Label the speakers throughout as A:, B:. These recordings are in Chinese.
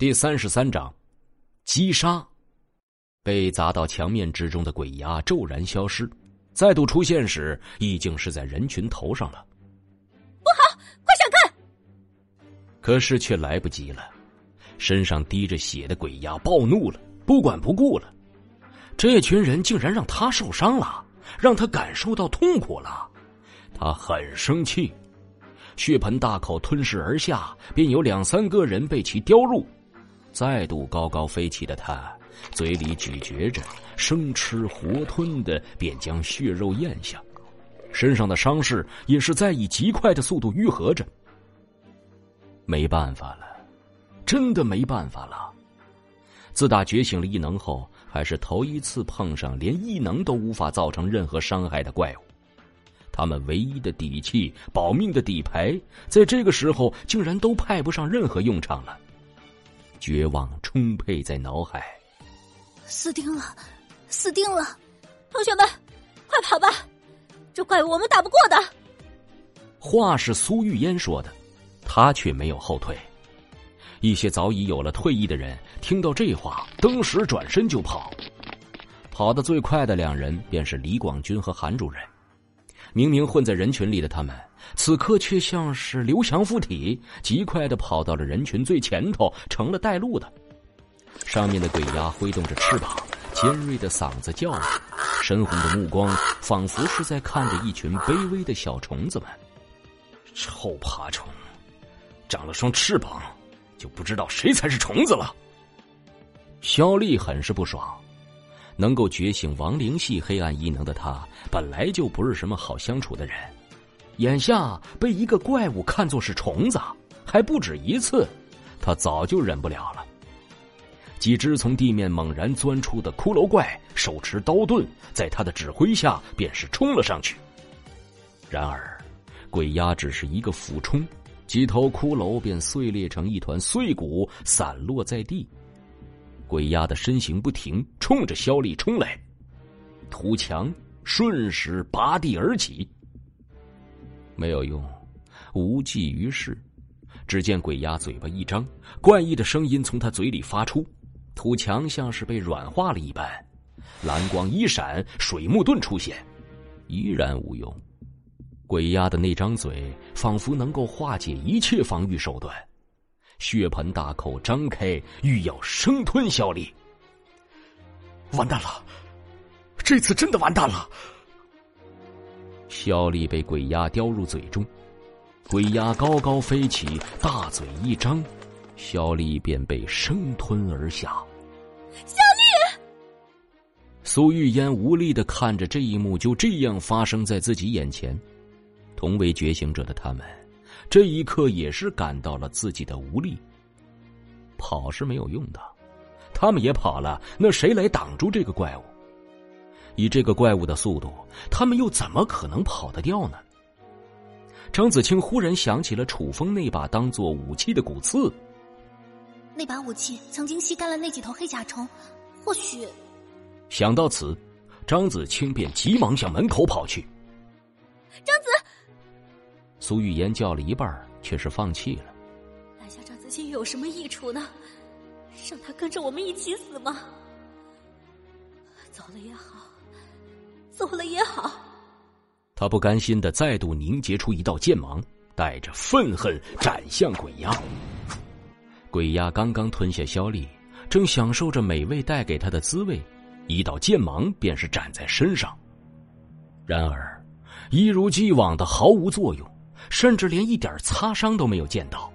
A: 第三十三章，击杀。被砸到墙面之中的鬼牙骤然消失，再度出现时，已经是在人群头上了。
B: 不好，快闪开！
A: 可是却来不及了，身上滴着血的鬼牙暴怒了，不管不顾了。这群人竟然让他受伤了，让他感受到痛苦了，他很生气。血盆大口吞噬而下，便有两三个人被其叼入。再度高高飞起的他，嘴里咀嚼着，生吃活吞的，便将血肉咽下。身上的伤势也是在以极快的速度愈合着。没办法了，真的没办法了。自打觉醒了异能后，还是头一次碰上连异能都无法造成任何伤害的怪物。他们唯一的底气、保命的底牌，在这个时候竟然都派不上任何用场了。绝望充沛在脑海，
B: 死定了，死定了！同学们，快跑吧！这怪物我们打不过的。
A: 话是苏玉烟说的，他却没有后退。一些早已有了退役的人听到这话，登时转身就跑。跑得最快的两人便是李广军和韩主任。明明混在人群里的他们，此刻却像是刘翔附体，极快的跑到了人群最前头，成了带路的。上面的鬼压挥动着翅膀，尖锐的嗓子叫着，深红的目光仿佛是在看着一群卑微的小虫子们。臭爬虫，长了双翅膀，就不知道谁才是虫子了。肖丽很是不爽。能够觉醒亡灵系黑暗异能的他，本来就不是什么好相处的人，眼下被一个怪物看作是虫子，还不止一次，他早就忍不了了。几只从地面猛然钻出的骷髅怪，手持刀盾，在他的指挥下便是冲了上去。然而，鬼压只是一个俯冲，几头骷髅便碎裂成一团碎骨，散落在地。鬼压的身形不停，冲着肖丽冲来，土墙瞬时拔地而起，没有用，无济于事。只见鬼压嘴巴一张，怪异的声音从他嘴里发出，土墙像是被软化了一般，蓝光一闪，水幕盾出现，依然无用。鬼压的那张嘴仿佛能够化解一切防御手段。血盆大口张开，欲要生吞肖丽。完蛋了，这次真的完蛋了！肖丽被鬼压叼入嘴中，鬼压高高飞起，大嘴一张，肖丽便被生吞而下。
B: 肖丽！
A: 苏玉烟无力的看着这一幕就这样发生在自己眼前，同为觉醒者的他们。这一刻也是感到了自己的无力。跑是没有用的，他们也跑了，那谁来挡住这个怪物？以这个怪物的速度，他们又怎么可能跑得掉呢？张子清忽然想起了楚风那把当做武器的骨刺，
B: 那把武器曾经吸干了那几头黑甲虫，或许……
A: 想到此，张子清便急忙向门口跑去。苏玉言叫了一半，却是放弃了。
B: 拦下张子清有什么益处呢？让他跟着我们一起死吗？走了也好，走了也好。
A: 他不甘心的再度凝结出一道剑芒，带着愤恨斩向鬼压。鬼压刚刚吞下萧丽，正享受着美味带给他的滋味，一道剑芒便是斩在身上。然而，一如既往的毫无作用。甚至连一点擦伤都没有见到。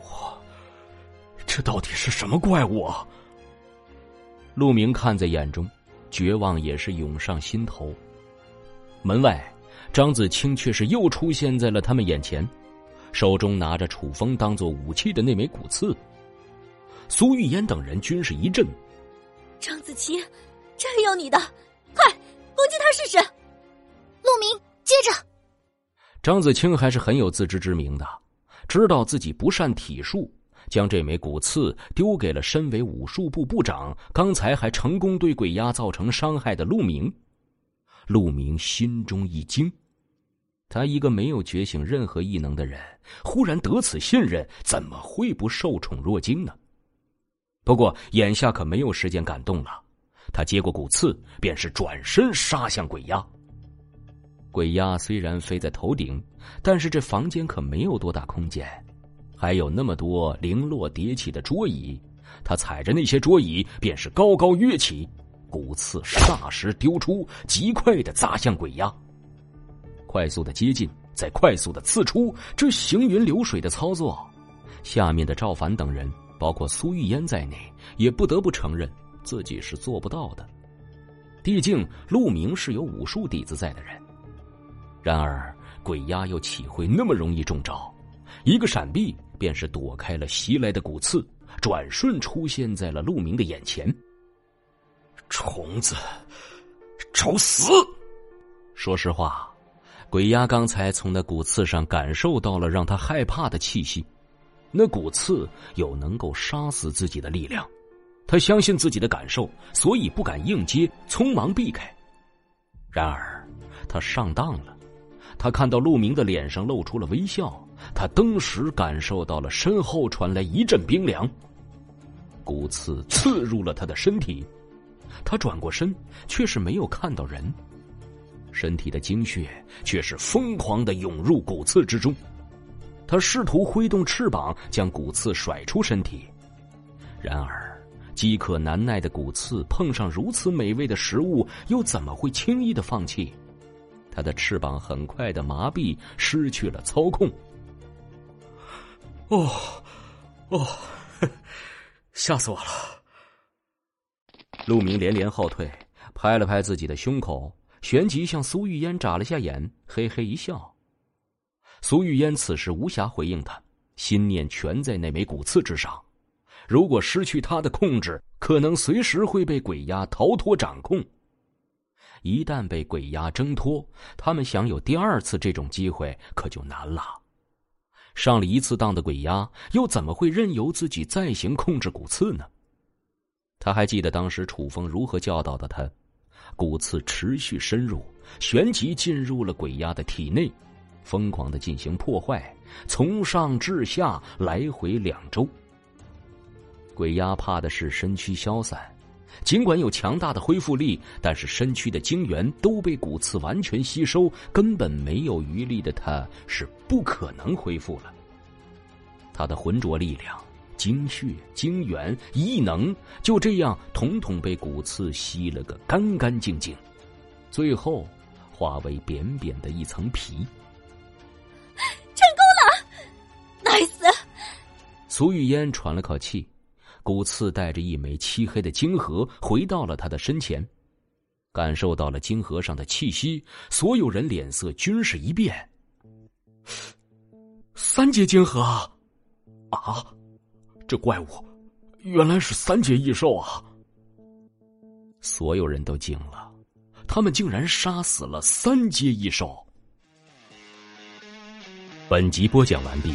A: 我，这到底是什么怪物啊？陆明看在眼中，绝望也是涌上心头。门外，张子清却是又出现在了他们眼前，手中拿着楚风当做武器的那枚骨刺。苏玉烟等人均是一震。
B: 张子清，这有你的，快攻击他试试！陆明，接着。
A: 张子清还是很有自知之明的，知道自己不善体术，将这枚骨刺丢给了身为武术部部长、刚才还成功对鬼压造成伤害的陆明。陆明心中一惊，他一个没有觉醒任何异能的人，忽然得此信任，怎么会不受宠若惊呢？不过眼下可没有时间感动了，他接过骨刺，便是转身杀向鬼压。鬼压虽然飞在头顶，但是这房间可没有多大空间，还有那么多零落叠起的桌椅，他踩着那些桌椅，便是高高跃起，骨刺霎时丢出，极快的砸向鬼压。快速的接近，再快速的刺出，这行云流水的操作，下面的赵凡等人。包括苏玉烟在内，也不得不承认自己是做不到的。毕竟陆明是有武术底子在的人。然而鬼压又岂会那么容易中招？一个闪避便是躲开了袭来的骨刺，转瞬出现在了陆明的眼前。
C: 虫子，找死！
A: 说实话，鬼压刚才从那骨刺上感受到了让他害怕的气息。那骨刺有能够杀死自己的力量，他相信自己的感受，所以不敢硬接，匆忙避开。然而，他上当了。他看到陆明的脸上露出了微笑，他登时感受到了身后传来一阵冰凉。骨刺刺入了他的身体，他转过身，却是没有看到人，身体的精血却是疯狂的涌入骨刺之中。他试图挥动翅膀将骨刺甩出身体，然而饥渴难耐的骨刺碰上如此美味的食物，又怎么会轻易的放弃？他的翅膀很快的麻痹，失去了操控。
C: 哦，哦，吓死我了！
A: 陆明连连后退，拍了拍自己的胸口，旋即向苏玉烟眨了下眼，嘿嘿一笑。苏玉烟此时无暇回应他，心念全在那枚骨刺之上。如果失去他的控制，可能随时会被鬼压逃脱掌控。一旦被鬼压挣脱，他们想有第二次这种机会可就难了。上了一次当的鬼压，又怎么会任由自己再行控制骨刺呢？他还记得当时楚风如何教导的他：骨刺持续深入，旋即进入了鬼压的体内。疯狂的进行破坏，从上至下来回两周。鬼压怕的是身躯消散，尽管有强大的恢复力，但是身躯的精元都被骨刺完全吸收，根本没有余力的他是不可能恢复了。他的浑浊力量、精血、精元、异能就这样统统被骨刺吸了个干干净净，最后化为扁扁的一层皮。成功了，nice！苏玉烟喘了口气，骨刺带着一枚漆黑的晶核回到了他的身前，感受到了晶核上的气息，所有人脸色均是一变。
C: 三阶晶核啊！这怪物原来是三阶异兽啊！
A: 所有人都惊了，他们竟然杀死了三阶异兽。本集播讲完毕。